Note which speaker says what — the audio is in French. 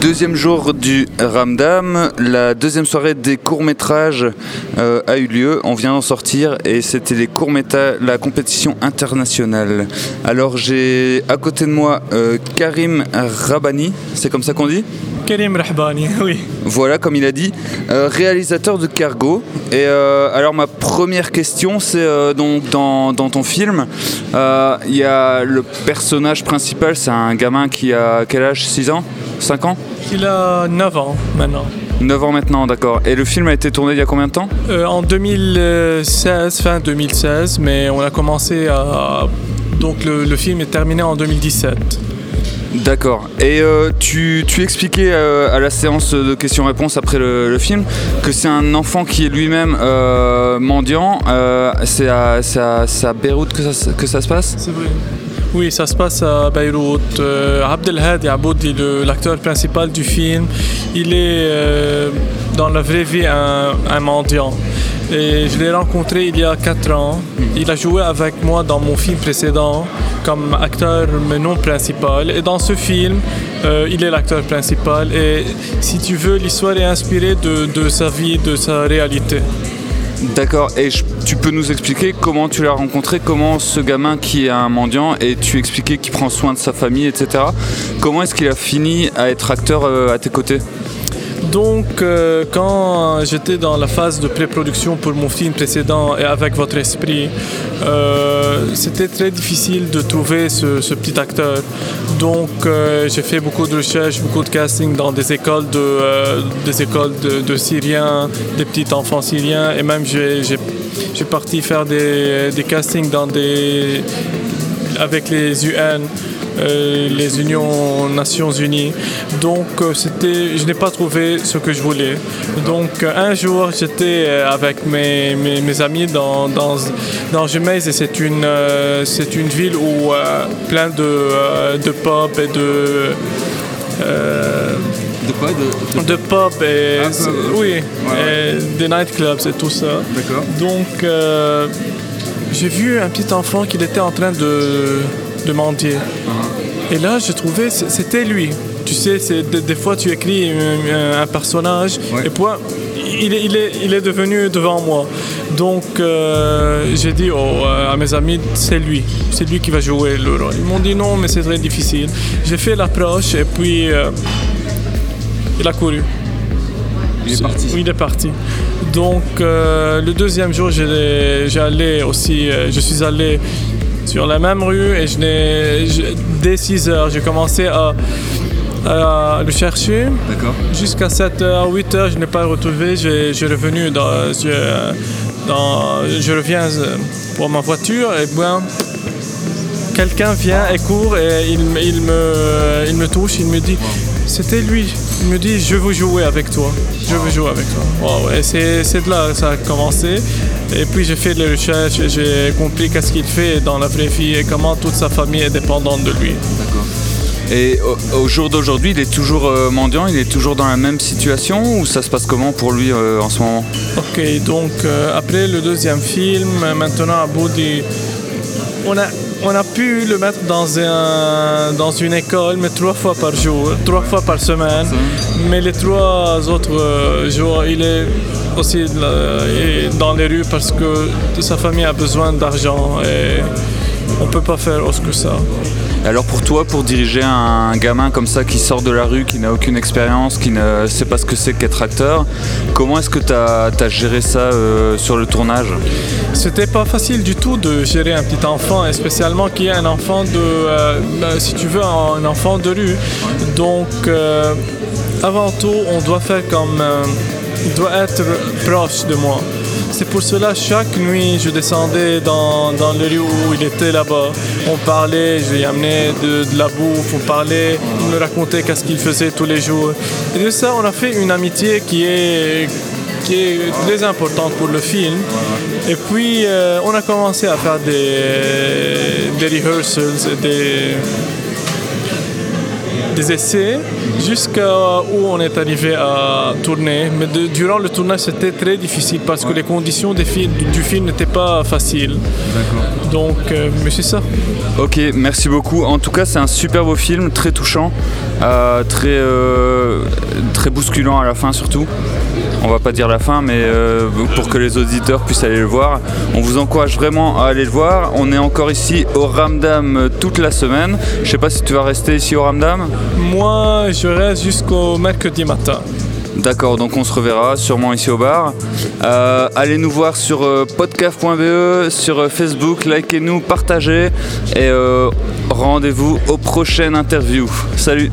Speaker 1: Deuxième jour du Ramdam, la deuxième soirée des courts-métrages euh, a eu lieu. On vient d'en sortir et c'était les courts-métrages, la compétition internationale. Alors j'ai à côté de moi euh, Karim Rabani, c'est comme ça qu'on dit?
Speaker 2: Karim Rahbani, oui.
Speaker 1: Voilà, comme il a dit, euh, réalisateur de Cargo. Et alors ma première question, c'est donc dans, dans ton film, il y a le personnage principal, c'est un gamin qui a quel âge? 6 ans? 5 ans?
Speaker 2: Il a 9 ans maintenant.
Speaker 1: 9 ans maintenant, d'accord. Et le film a été tourné il y a combien de temps
Speaker 2: Euh, en 2016, fin 2016, mais on a commencé à... Donc le, le film est terminé en 2017.
Speaker 1: D'accord. Et euh, tu, tu expliquais euh, à la séance de questions-réponses après le, le film que c'est un enfant qui est lui-même mendiant. C'est à, à- à Beyrouth que ça, se- que ça se passe
Speaker 2: C'est vrai. Oui, ça se passe à Beyrouth. Euh, Abdelhadi Aboudi, l'acteur principal du film, il est euh, dans la vraie vie un, un mendiant. Je l'ai rencontré il y a 4 ans. Il a joué avec moi dans mon film précédent comme acteur mais non principal. Et dans ce film, euh, il est l'acteur principal. Et si tu veux, l'histoire est inspirée de, de sa vie, de sa réalité.
Speaker 1: D'accord. Et tu peux nous expliquer comment tu l'as rencontré, comment ce gamin qui est un mendiant, et tu expliquais qu'il prend soin de sa famille, etc. Comment est-ce qu'il a fini à être acteur euh, à tes côtés?
Speaker 2: Donc, euh, quand j'étais dans la phase de pré-production pour mon film précédent et avec votre esprit, euh, c'était très difficile de trouver ce, petit acteur. Donc, euh, j'ai fait beaucoup de recherches, beaucoup de casting dans des écoles de, écoles de, Syriens, des petits enfants syriens, et même j'ai, parti faire des, castings avec les UN. Euh, les Unions Nations Unies. Donc euh, c'était, je n'ai pas trouvé ce que je voulais. Donc euh, un jour j'étais avec mes, mes, mes amis dans, dans, dans et c'est une, euh, c'est une ville où euh, plein de, euh, de pubs et de...
Speaker 1: De quoi? De,
Speaker 2: de pubs et
Speaker 1: Ah,
Speaker 2: oui,
Speaker 1: ouais.
Speaker 2: et des nightclubs et tout ça.
Speaker 1: D'accord.
Speaker 2: Donc, euh, j'ai vu un petit enfant qui était en train de, de mendier. Et là, j'ai trouvé, c'était lui. Tu sais, des, des fois, tu écris un, un personnage,
Speaker 1: Ouais.
Speaker 2: et puis, il est, il, est, il est devenu devant moi. Donc, euh, j'ai dit oh, euh, à mes amis, c'est lui. C'est lui qui va jouer le rôle. Ils m'ont dit non, mais c'est très difficile. J'ai fait l'approche, et puis, euh, il a couru.
Speaker 1: Il est parti.
Speaker 2: Oui, il est parti. Donc, euh, le deuxième jour, j'ai- j'allais aussi, je suis allé sur la même rue et je n'ai, je- dès 6 heures, j'ai commencé à, à le chercher.
Speaker 1: D'accord.
Speaker 2: Jusqu'à 7 heures, 8 heures, je n'ai pas retrouvé. J'ai, j'ai revenu dans, je, dans- je reviens euh, pour ma voiture et bien, quelqu'un vient et court et il me, il me touche, il me dit, c'était lui. Il me dit, je veux jouer avec toi. Je veux jouer avec toi. Wow, et c'est, de là que ça a commencé. Et puis j'ai fait les recherches et j'ai compris qu'est-ce qu'il fait dans la vraie vie et comment toute sa famille est dépendante de lui.
Speaker 1: D'accord. Et au, au jour d'aujourd'hui, il est toujours euh, mendiant, il est toujours dans la même situation ou ça se passe comment pour lui euh, en ce moment?
Speaker 2: Ok, donc euh, après le deuxième film, maintenant à Boudi, on a, on a pu le mettre dans, un, dans une école, mais trois fois par jour, trois fois par semaine. Mais les trois autres euh, jours, il est aussi et dans les rues parce que sa famille a besoin d'argent et on peut pas faire autre que ça.
Speaker 1: Alors pour toi, pour diriger un gamin comme ça qui sort de la rue, qui n'a aucune expérience, qui ne sait pas ce que c'est qu'être acteur, comment est-ce que tu as, géré ça euh, sur le tournage?
Speaker 2: C'était pas facile du tout de gérer un petit enfant, et spécialement qui est un enfant de, euh, veux, un enfant de rue. Donc, euh, avant tout, on doit faire comme, euh, il doit être proche de moi. C'est pour cela, chaque nuit, je descendais dans, dans les rues où il était là-bas. On parlait, je lui amenais de, de la bouffe, on parlait, il me racontait qu'est-ce qu'il faisait tous les jours. Et de ça, on a fait une amitié qui est, qui est très importante pour le film. Et puis, euh, on a commencé à faire des, des rehearsals, des, des essais jusqu'à où on est arrivé à tourner. Mais durant le tournage, c'était très difficile parce que les conditions du film n'étaient pas faciles. D'accord. Donc, euh, mais c'est ça.
Speaker 1: Ok, merci beaucoup. En tout cas, c'est un super beau film, très touchant, euh, très, euh, très bousculant à la fin surtout. On va pas dire la fin, mais pour que les auditeurs puissent aller le voir. On vous encourage vraiment à aller le voir. On est encore ici au Ramdam toute la semaine. Je sais pas si tu vas rester ici au Ramdam.
Speaker 2: Moi, je reste jusqu'au mercredi matin.
Speaker 1: D'accord, donc on se reverra sûrement ici au bar. Euh, allez nous voir sur euh, podcast.be, sur euh, Facebook, likez-nous, partagez et rendez-vous aux prochaines interviews. Salut